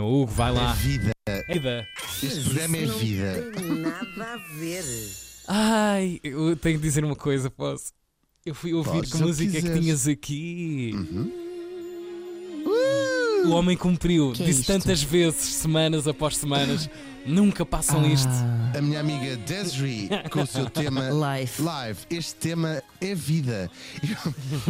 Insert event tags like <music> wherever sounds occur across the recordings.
Hugo, vai É lá. vida. Vida. Este programa é Não vida. tem nada a ver. Ai, eu tenho que dizer uma coisa, posso? Eu fui ouvir Podes, que se música que quiseres. tinhas aqui. O homem cumpriu. Que é Disse isto? tantas vezes, semanas após semanas. <gasps> Nunca passam isto. A minha amiga Desiree com o seu tema <laughs> Life. Live. Este tema é vida.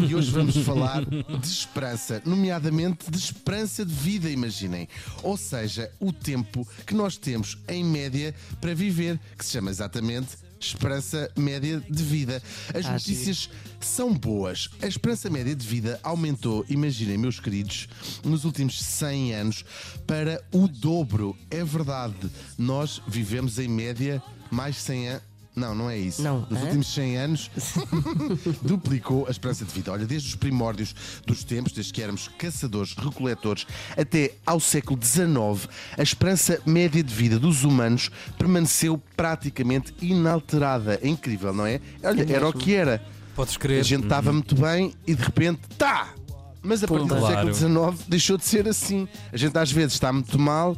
E hoje vamos falar de esperança, nomeadamente de esperança de vida, imaginem. Ou seja, o tempo que nós temos em média para viver, que se chama exatamente esperança média de vida. As Ah, notícias são boas. A esperança média de vida aumentou, imaginem, meus queridos, nos últimos 100 anos para o dobro. É verdade. Nós vivemos em média mais 100 anos. Não, não é isso. Não, Nos hã? últimos 100 anos <laughs> duplicou a esperança de vida. Olha, desde os primórdios dos tempos, desde que éramos caçadores, recoletores, até ao século XIX, a esperança média de vida dos humanos permaneceu praticamente inalterada. É incrível, não é? Olha, era o que era. Podes A crer. gente estava muito bem e de repente, tá! Mas a partir do Claro. século XIX deixou de ser assim. A gente às vezes está muito mal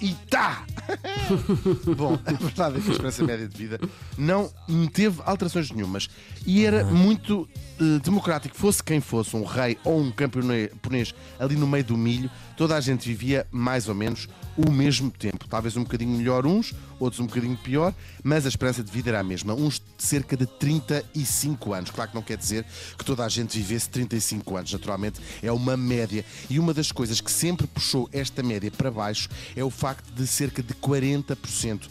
e tá! <laughs> Bom, a verdade é que a esperança média de vida não teve alterações nenhumas e era muito eh, democrático. Fosse quem fosse, um rei ou um camponês ali no meio do milho, toda a gente vivia mais ou menos o mesmo tempo. Talvez um bocadinho melhor uns, outros um bocadinho pior, mas a esperança de vida era a mesma. Uns de cerca de 35 anos. Claro que não quer dizer que toda a gente vivesse 35 anos, naturalmente é uma média. E uma das coisas que sempre puxou esta média para baixo é o facto de cerca de 40%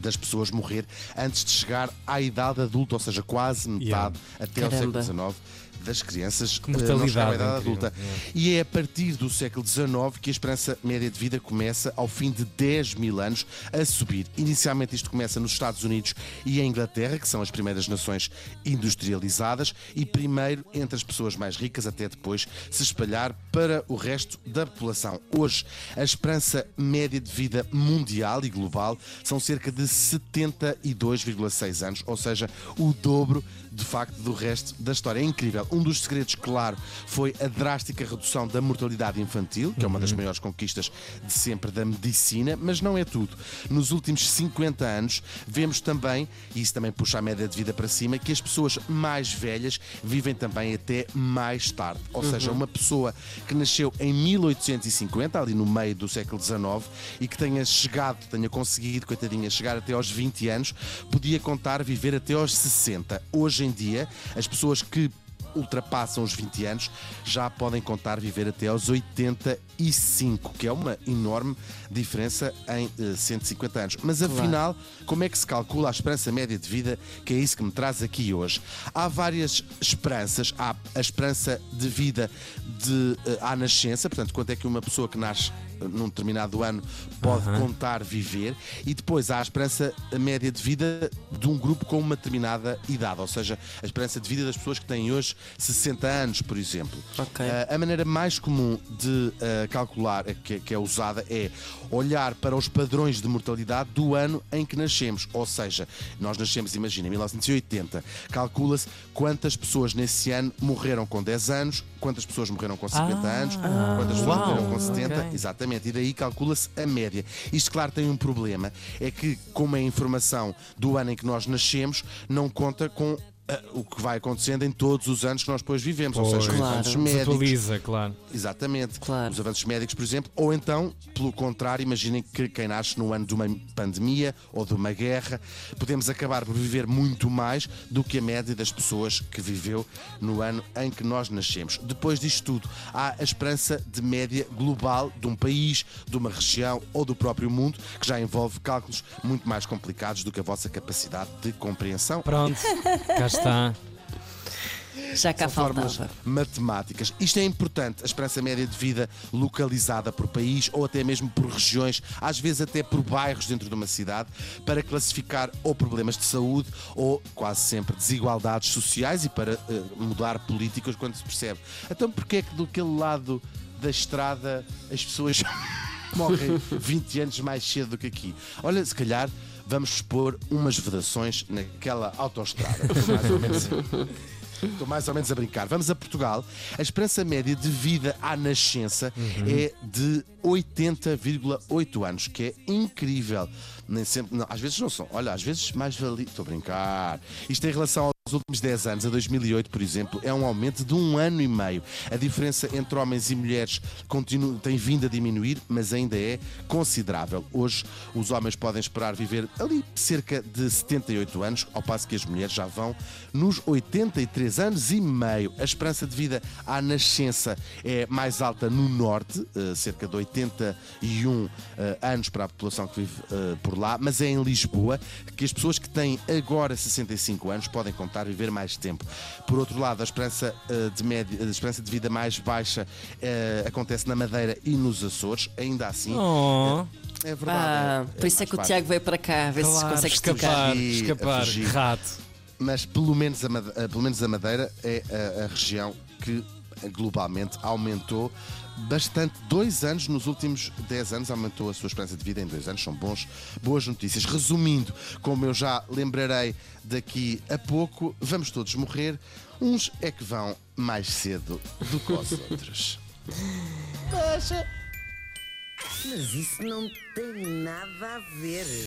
das pessoas morrer antes de chegar à idade adulta, ou seja, quase metade até ao Caramba. século XIX das crianças Que não à mortalidade idade adulta. E é a partir do século XIX que a esperança média de vida começa, ao fim de 10 mil anos, a subir. Inicialmente isto começa nos Estados Unidos e em Inglaterra, que são as primeiras nações industrializadas, e primeiro entre as pessoas mais ricas, até depois se espalhar para o resto da população. Hoje, a esperança média de vida mundial e global são cerca de 72,6 anos, ou seja, o dobro de facto do resto da história. É incrível. Um dos segredos, claro, foi a drástica redução da mortalidade infantil, que é uma das maiores conquistas de sempre da medicina, mas não é tudo. Nos últimos 50 anos, vemos também, e isso também puxa a média de vida para cima, que as pessoas mais velhas vivem também até mais tarde. Ou seja, uma pessoa que nasceu em 1850, ali no meio do século XIX, e que tenha chegado, tenha conseguido, coitadinha, chegar até aos 20 anos, podia contar viver até aos 60. Hoje em dia, as pessoas que ultrapassam os 20 anos já podem contar viver até aos 85, que é uma enorme diferença em eh, 150 anos. Mas afinal, como é que se calcula a esperança média de vida, que é isso que me traz aqui hoje? Há várias esperanças. Há a esperança de vida de, eh, à nascença, portanto, quanto é que uma pessoa que nasce num determinado ano pode contar viver, e depois há a esperança média de vida de um grupo com uma determinada idade, ou seja, a esperança de vida das pessoas que têm hoje 60 anos, por exemplo. Ok. Ah, a maneira mais comum de ah, calcular, eh, que, que é usada, é olhar para os padrões de mortalidade do ano em que nascemos. Ou seja, nós nascemos, imagina, em 1980. Calcula-se quantas pessoas nesse ano morreram com 10 anos, quantas pessoas morreram com 50 Ah, anos, quantas pessoas uau, morreram com 70. ok. Exatamente. E daí calcula-se a média. Isto, claro, tem um problema. É que, como é a informação do ano em que nós nascemos, não conta com. Ah, o que vai acontecendo em todos os anos que nós depois vivemos, ou seja, os Pois. Claro. avanços Se médicos, atualiza, claro. Exatamente. Claro. Os avanços médicos, por exemplo, ou então, pelo contrário, imaginem que quem nasce no ano de uma pandemia ou de uma guerra, podemos acabar por viver muito mais do que a média das pessoas que viveu no ano em que nós nascemos. Depois disto tudo, há a esperança de média global de um país, de uma região ou do próprio mundo, que já envolve cálculos muito mais complicados do que a vossa capacidade de compreensão. Pronto, está. Já cá São fórmulas faltava. matemáticas. Isto é importante, a esperança média de vida localizada por país ou até mesmo por regiões, às vezes até por bairros dentro de uma cidade, para classificar ou problemas de saúde ou quase sempre desigualdades sociais e para eh, mudar políticas quando se percebe. Então porquê é que do aquele lado da estrada as pessoas <laughs> morrem <laughs> 20 anos mais cedo do que aqui? Olha, se calhar vamos expor umas vedações naquela autoestrada. Estou <laughs> mais ou menos a brincar. Vamos a Portugal. A esperança média de vida à nascença é de 80,8 anos, que é incrível. Nem sempre, não, às vezes não são. Olha, às vezes mais valia. Estou a brincar. Isto em relação aos últimos 10 anos, a 2008, por exemplo, é um aumento de um ano e meio. A diferença entre homens e mulheres continua, tem vindo a diminuir, mas ainda é considerável. Hoje, os homens podem esperar viver ali cerca de 78 anos, ao passo que as mulheres já vão nos 83 anos e meio. A esperança de vida à nascença é mais alta no norte, eh, cerca de 81 eh, anos para a população que vive eh, por lá, mas é em Lisboa que as pessoas que têm agora 65 anos podem contar viver mais tempo. Por outro lado, a esperança, eh, de, média, a esperança de vida mais baixa eh, acontece na Madeira e nos Açores, ainda assim. Oh, É verdade. Ah, é- é por isso é mais que o. Tiago veio para cá, ver se claro, consegue escapar, escapar, fugir. rato. mas pelo menos a, Made- eh, pelo menos a Madeira é a, a região que eh, globalmente aumentou bastante. Dois anos, nos últimos 10 anos, aumentou a sua esperança de vida em dois anos. São bons, boas notícias. Resumindo, como eu já lembrarei daqui a pouco, vamos todos morrer. Uns é que vão mais cedo do que os <laughs> outros. Mas isso não tem nada a ver.